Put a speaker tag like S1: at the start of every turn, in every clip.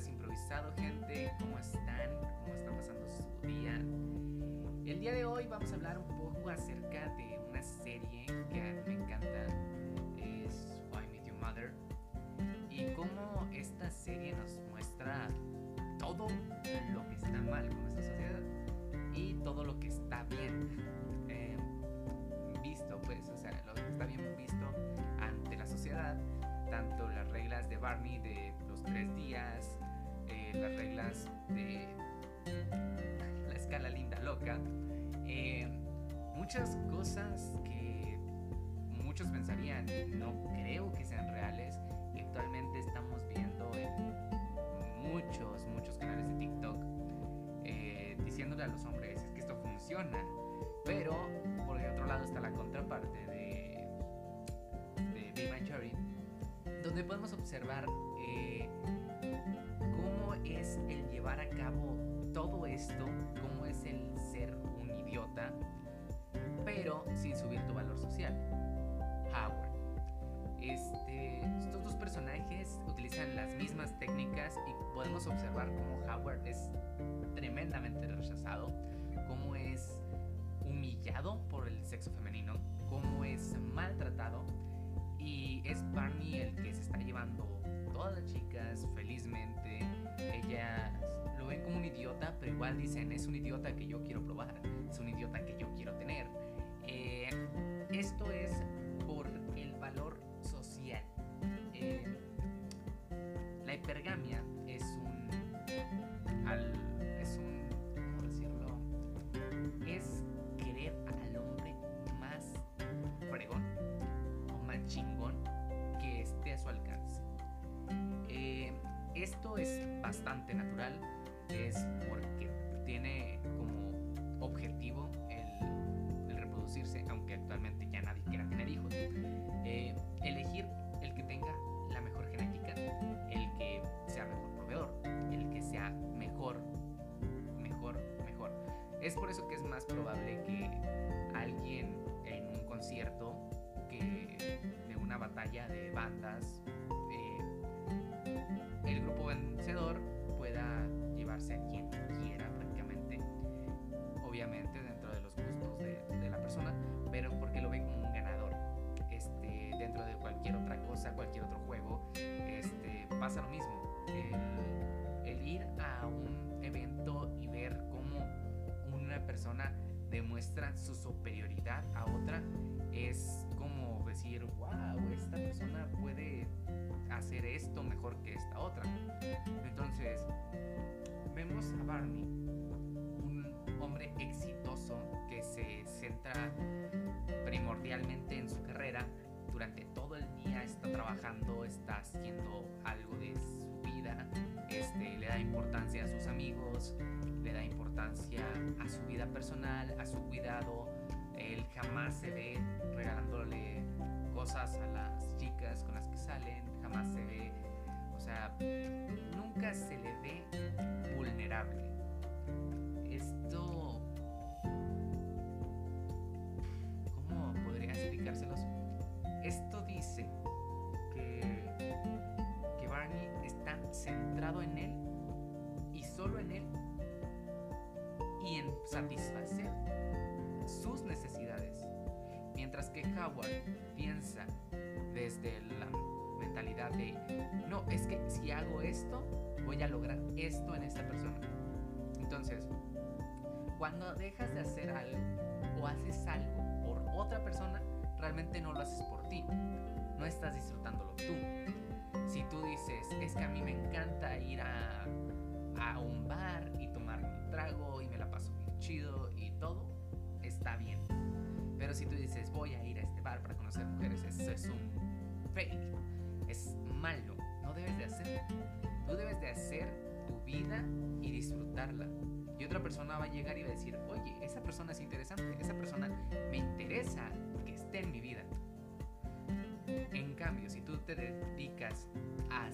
S1: podcast improvisado, gente. ¿Cómo están? ¿Cómo está pasando su día? El día de hoy vamos a hablar un poco acerca de una serie que me encanta. Es Why Meet Your Mother. Y cómo esta serie nos muestra todo lo que está mal con nuestra sociedad y todo lo que está bien. eh, visto, pues, o sea, lo que está bien visto ante la sociedad tanto las reglas de Barney de los tres días, las reglas de la escala linda loca, eh, muchas cosas que muchos pensarían no creo que sean reales y actualmente estamos viendo en muchos, muchos canales de TikTok eh, diciéndole a los hombres es que esto funciona, pero por el otro lado está la contraparte de, de Big Bang Theory donde podemos observar es el llevar a cabo todo esto, cómo es el ser un idiota, pero sin subir tu valor social. Howard. Este, estos dos personajes utilizan las mismas técnicas y podemos observar cómo Howard es tremendamente rechazado, cómo es humillado por el sexo femenino, cómo es maltratado y es Barney el que se está llevando todas las chicas felizmente. Pero igual dicen, es un idiota que yo quiero probar, es un idiota que yo quiero tener. Eh, esto es por el valor social. Eh, la hipergamia es un... al- es un... ¿Cómo decirlo? Es querer al hombre más fregón o más chingón que esté a su alcance. Eh, esto es bastante natural, eso que es más probable que alguien en un concierto que de una batalla de bandas, eh, el grupo vencedor pueda llevarse a quien quiera prácticamente, obviamente dentro de los gustos de, de la persona, pero porque lo ven como un ganador. Este, dentro de cualquier otra cosa, cualquier otro juego, este, pasa lo mismo. Su superioridad a otra es como decir, wow, esta persona puede hacer esto mejor que esta otra. Entonces, vemos a Barney, un hombre exitoso que se centra primordialmente en su carrera. Durante todo el día está trabajando, está haciendo algo de su vida, este, le da importancia a sus amigos, le da importancia a su vida personal, a su cuidado. Él jamás se ve regalándole cosas a las chicas con las que salen, jamás se ve, o sea, nunca se le ve vulnerable. Esto, ¿cómo podría explicárselos? Satisfacer sus necesidades. Mientras que Howard piensa desde la mentalidad de, no, es que si hago esto, voy a lograr esto en esta persona. Entonces, cuando dejas de hacer algo o haces algo por otra persona, realmente no lo haces por ti. No estás disfrutándolo tú. Si tú dices, es que a mí me encanta ir a, a un bar y tomarme un trago y todo, está bien. Pero si tú dices, voy a ir a este bar para conocer mujeres, eso es un fake. Es malo. No debes de hacerlo. Tú debes de hacer tu vida y disfrutarla. Y otra persona va a llegar y va a decir, oye, esa persona es interesante, esa persona me interesa que esté en mi vida. En cambio, si tú te dedicas a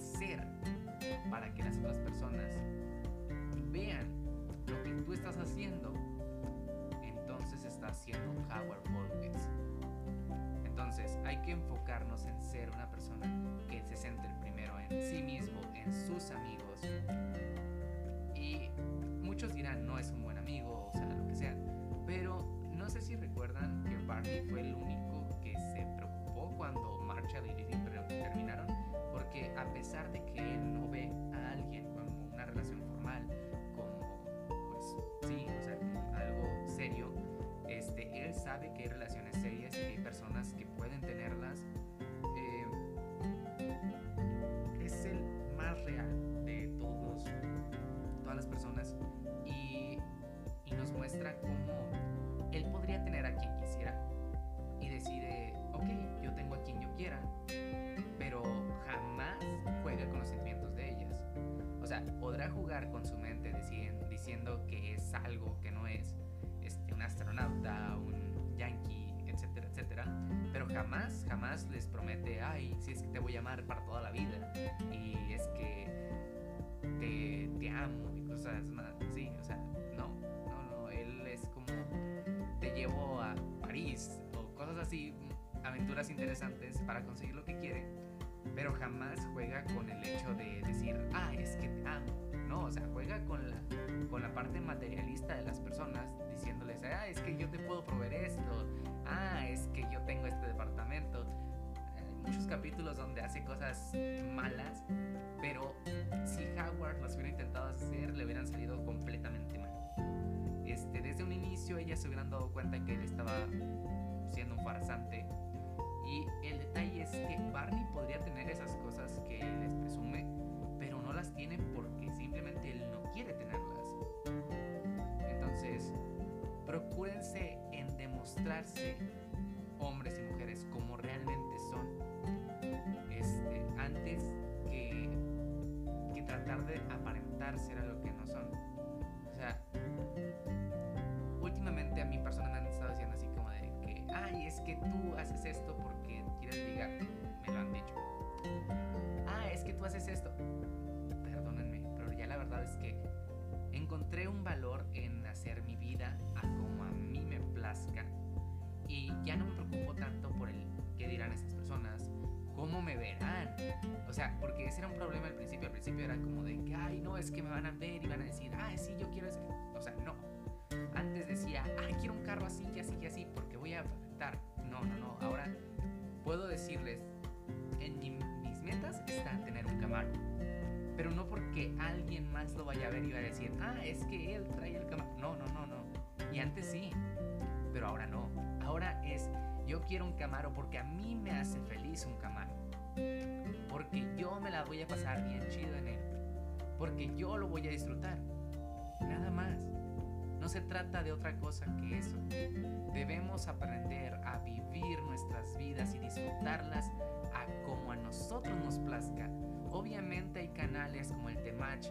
S1: haciendo, Howard Wolowitz. Entonces hay que enfocarnos en ser una persona que se centre primero en sí mismo, en sus amigos. Y muchos dirán, no es un buen amigo, o sea, lo que sea. Pero no sé si recuerdan que Barney fue el único que se preocupó cuando Marshall y Lily terminaron. Porque a pesar de que él no ve jugar con su mente diciendo que es algo que no es, este, un astronauta, un yankee, etcétera, etcétera, pero jamás, jamás les promete, ay, si es que te voy a amar para toda la vida y es que te, te amo y cosas más, sí, o sea, no, no, no, él es como, te llevo a París o cosas así, aventuras interesantes para conseguir lo que quiere, pero jamás juega con el hecho de decir, ah, es que te amo. No, o sea, juega con la, con la parte materialista de las personas, diciéndoles, ah, es que yo te puedo proveer esto, ah, es que yo tengo este departamento. Hay muchos capítulos donde hace cosas malas, pero si Howard los hubiera intentado hacer, le hubieran salido completamente mal. Este, desde un inicio ellas se hubieran dado cuenta que él estaba siendo un farsante. Y el detalle es que Barney podría tener esas cosas que les presume, las tiene porque simplemente él no quiere tenerlas. Entonces, procúrense en demostrarse hombres y mujeres como realmente son este, antes que, tratar de aparentar ser algo que no son. O sea, últimamente a mí personas me han estado diciendo así como de que, ay, es que tú haces esto porque quieres ligar. Me lo han dicho. Ah, es que tú haces esto. Verdad es que encontré un valor en hacer mi vida a como a mí me plazca. Y ya no me preocupo tanto por el qué dirán esas personas, cómo me verán. O sea, porque ese era un problema al principio. Al principio era como de que, ay, no, es que me van a ver y van a decir, ay, sí, yo quiero ese. O sea, no. Antes decía, ay, quiero un carro así, y así, y así, porque voy a aparentar. No, no, no. Ahora puedo decirles, en mi, mis metas está tener un Camaro. Pero no porque alguien más lo vaya a ver y va a decir, ah, es que él trae el Camaro. No, no, no, no. Y antes sí, pero ahora no. Ahora es, yo quiero un Camaro porque a mí me hace feliz un Camaro. Porque yo me la voy a pasar bien chido en él. Porque yo lo voy a disfrutar. Nada más. No se trata de otra cosa que eso. Debemos aprender a vivir nuestras vidas y disfrutarlas a como a nosotros nos plazca. Obviamente hay canales como el Temach,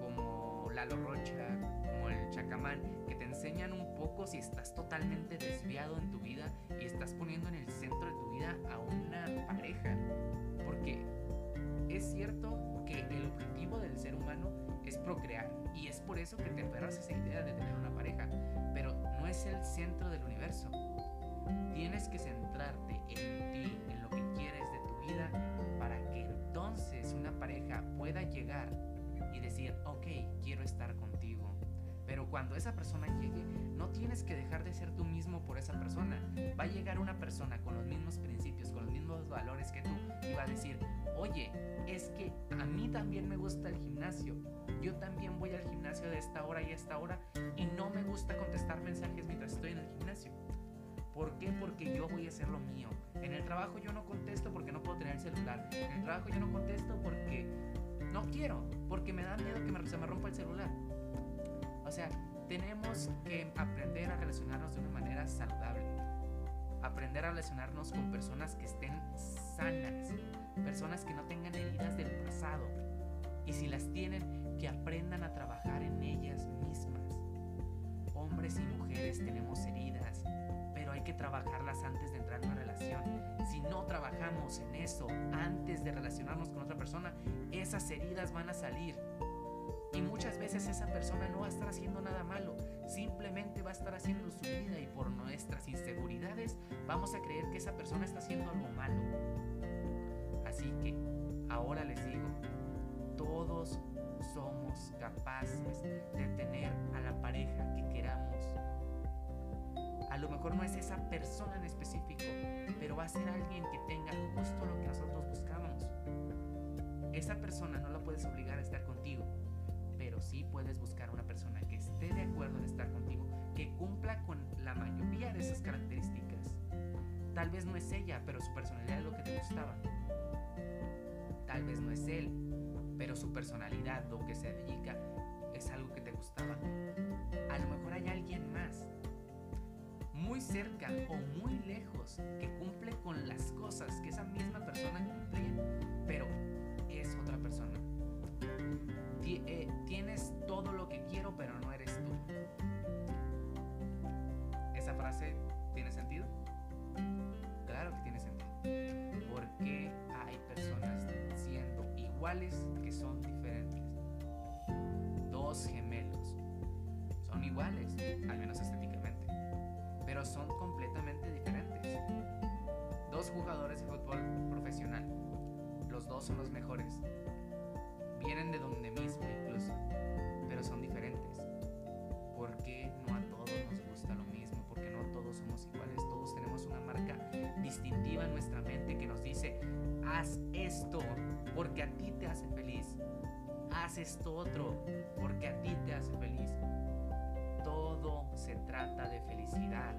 S1: como Lalo Rocha, como el Chacamán, que te enseñan un poco si estás totalmente desviado en tu vida y estás poniendo en el centro de tu vida a una pareja. Porque es cierto que el objetivo del ser humano es procrear y es por eso que te aferras a esa idea de tener una pareja, pero no es el centro del universo. Tienes que centrarte en ti, en lo que quieres de tu vida, para que entonces una pareja pueda llegar y decir, ok, quiero estar contigo. Pero cuando esa persona llegue, no tienes que dejar de ser tú mismo por esa persona. Va a llegar una persona con los mismos principios, con los mismos valores que tú y va a decir, oye, es que a mí también me gusta el gimnasio. Yo también voy al gimnasio de esta hora y esta hora y no me gusta contestar mensajes mientras estoy en el gimnasio. ¿Por qué? Porque yo voy a hacer lo mío. En el trabajo yo no contesto porque no puedo tener el celular. En el trabajo yo no contesto porque no quiero, porque me da miedo que me, se me rompa el celular. O sea, tenemos que aprender a relacionarnos de una manera saludable. Aprender a relacionarnos con personas que estén sanas, personas que no tengan heridas del pasado. Y si las tienen, que aprendan a trabajar en ellas mismas. Hombres y mujeres tenemos heridas, trabajarlas antes de entrar en una relación. Si no trabajamos en eso antes de relacionarnos con otra persona, esas heridas van a salir. Y muchas veces esa persona no va a estar haciendo nada malo, simplemente va a estar haciendo su vida y por nuestras inseguridades vamos a creer que esa persona está haciendo algo malo. Así que ahora les digo, todos somos capaces de tener a la pareja que queramos. No es esa persona en específico, pero va a ser alguien que tenga justo lo que nosotros buscamos. Esa persona no la puedes obligar a estar contigo, pero sí puedes buscar una persona que esté de acuerdo en estar contigo, que cumpla con la mayoría de esas características. Tal vez no es ella, pero su personalidad es lo que te gustaba. Tal vez no es él, pero su personalidad, lo que se dedica, es algo que te gustaba. A lo mejor hay alguien más, muy cerca o muy lejos, que cumple con las cosas que esa misma persona cumplía, pero es otra persona. Eh, tienes todo lo que quiero, pero no eres tú. ¿Esa frase tiene sentido? Claro que tiene sentido. Porque hay personas siendo iguales que son diferentes. Dos gemelos. Son iguales, al menos estéticamente. Pero son completamente diferentes. Dos jugadores de fútbol profesional. Los dos son los mejores vienen de donde mismo incluso, pero son diferentes. Porque no a todos nos gusta lo mismo, porque no todos somos iguales, todos tenemos una marca distintiva en nuestra mente que nos dice, haz esto porque a ti te hace feliz, haz esto otro porque a ti te hace feliz. Todo se trata de felicidad,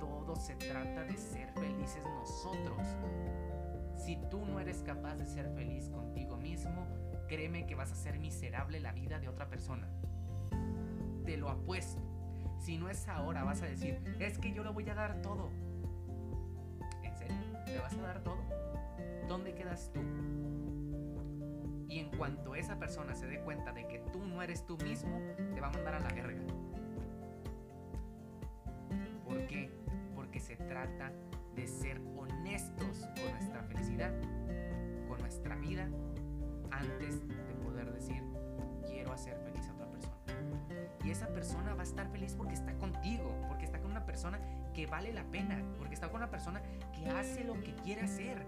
S1: todo se trata de ser felices nosotros. Si tú no eres capaz de ser feliz contigo mismo, créeme que vas a hacer miserable la vida de otra persona. Te lo apuesto. Si no es ahora, vas a decir, es que yo le voy a dar todo. ¿En serio? ¿Le vas a dar todo? ¿Dónde quedas tú? Y en cuanto esa persona se dé cuenta de que tú no eres tú mismo, te va a mandar a la verga. ¿Por qué? Porque se trata de ser honestos con nuestra felicidad, con nuestra vida antes de poder decir quiero hacer feliz a otra persona. Y esa persona va a estar feliz porque está contigo, porque está con una persona que vale la pena, porque está con una persona que hace lo que quiere hacer.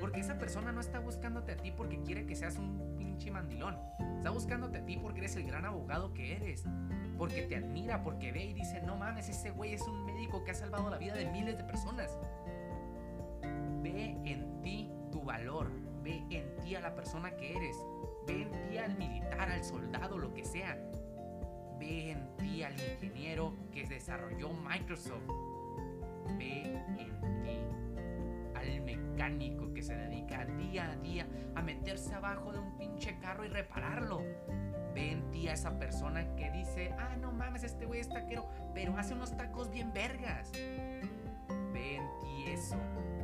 S1: Porque esa persona no está buscándote a ti porque quiere que seas un pinche mandilón. Está buscándote a ti porque eres el gran abogado que eres. Porque te admira, porque ve y dice, no mames, ese güey es un médico que ha salvado la vida de miles de personas. Ve en ti tu valor, Ve en ti a la persona que eres. Ve en ti al militar, al soldado, lo que sea. Ve en ti al ingeniero que desarrolló Microsoft. Ve en ti mecánico que se dedica día a día a meterse abajo de un pinche carro y repararlo. Ve en ti a esa persona que dice, ah, no mames, este güey es taquero, pero hace unos tacos bien vergas. Ve en ti eso.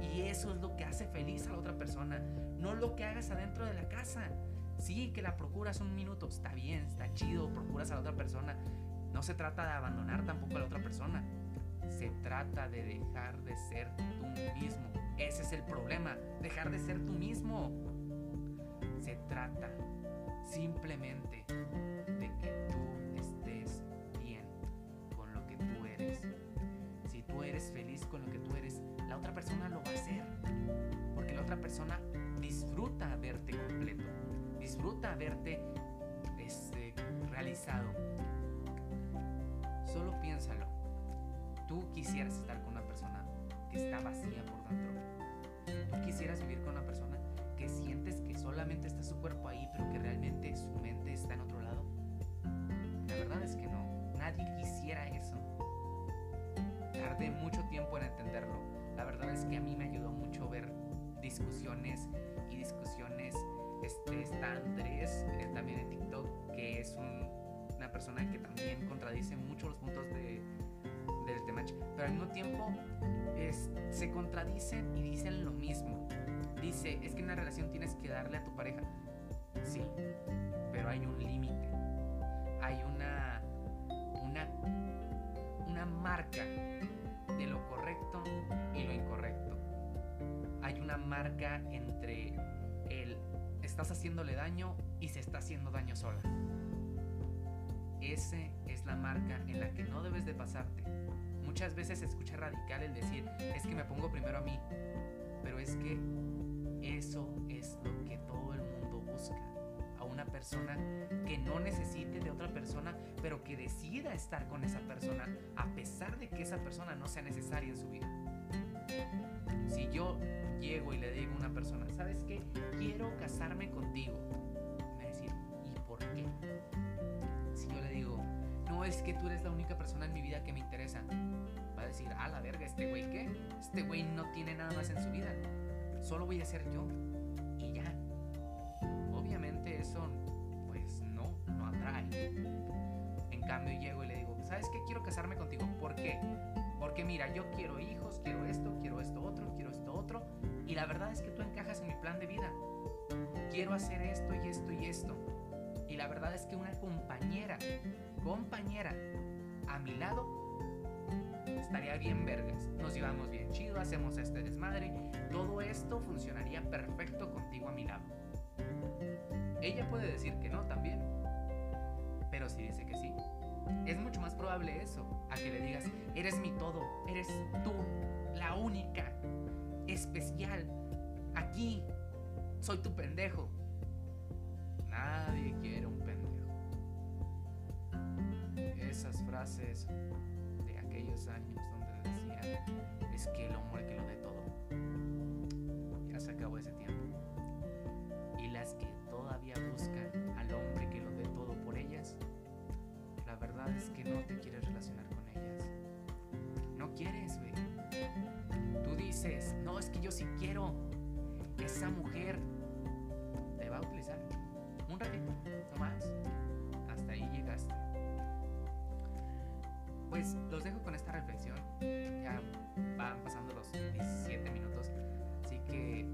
S1: Y eso es lo que hace feliz a la otra persona no lo que hagas adentro de la casa. Sí, que la procuras un minuto, está bien, está chido, procuras a la otra persona. No se trata de abandonar tampoco a la otra persona. Se trata de dejar de ser tú mismo. Ese es el problema, dejar de ser tú mismo. Se trata simplemente de que tú estés bien con lo que tú eres. Si tú eres feliz con lo que tú eres, la otra persona lo va a hacer. Porque la otra persona disfruta verte completo, disfruta verte este, realizado. Solo piénsalo. Tú quisieras estar con una persona que está vacía por dentro. Tú quisieras vivir con una persona que sientes que solamente está su cuerpo ahí, pero que realmente su mente está en otro lado. La verdad es que no. Nadie quisiera eso. Tardé mucho tiempo en entenderlo. La verdad es que a mí me ayudó mucho ver discusiones y discusiones. Este, está Andrés, eh, también en TikTok, que es una persona que también contradice mucho los puntos de, tema, pero al mismo tiempo es, se contradicen y dicen lo mismo. Dice, es que en una relación tienes que darle a tu pareja. Sí, pero hay un límite. Hay una, una, una marca de lo correcto y lo incorrecto. Hay una marca entre el estás haciéndole daño y se está haciendo daño sola. Esa es la marca en la que no debes de pasarte. Muchas veces se escucha radical el decir, es que me pongo primero a mí, pero es que eso es lo que todo el mundo busca. A una persona que no necesite de otra persona, pero que decida estar con esa persona a pesar de que esa persona no sea necesaria en su vida. Si yo llego y le digo a una persona, ¿sabes qué? Quiero casarme contigo. Me va a decir, ¿y por qué? Si yo le digo, no es que tú eres la única persona en mi vida que me interesa, va a decir, ah, la verga, este güey qué? Este güey no tiene nada más en su vida. Solo voy a ser yo. Y ya. Obviamente eso, pues no, no atrae. En cambio llego y le digo, ¿sabes qué? Quiero casarme contigo. ¿Por qué? Porque mira, yo quiero hijos, quiero esto, quiero esto otro, quiero esto otro. Y la verdad es que tú encajas en mi plan de vida. Quiero hacer esto y esto y esto. Y la verdad es que una compañera, compañera, a mi lado, estaría bien vergas. Nos llevamos bien chido, hacemos este desmadre. Todo esto funcionaría perfecto contigo a mi lado. Ella puede decir que no también. Pero si dice que sí, es mucho más probable eso, a que le digas, eres mi todo, eres tú, la única, especial, aquí, soy tu pendejo. Nadie quiere un pendejo. Esas frases de aquellos años donde decían, es que el hombre que lo dé todo. Ya se acabó ese tiempo. Y las que todavía buscan al hombre que lo dé todo por ellas, la verdad es que no te quieres relacionar con ellas. No quieres, güey. Tú dices, no, es que yo sí quiero. Esa mujer Pues los dejo con esta reflexión. Ya van pasando los 17 minutos. Así que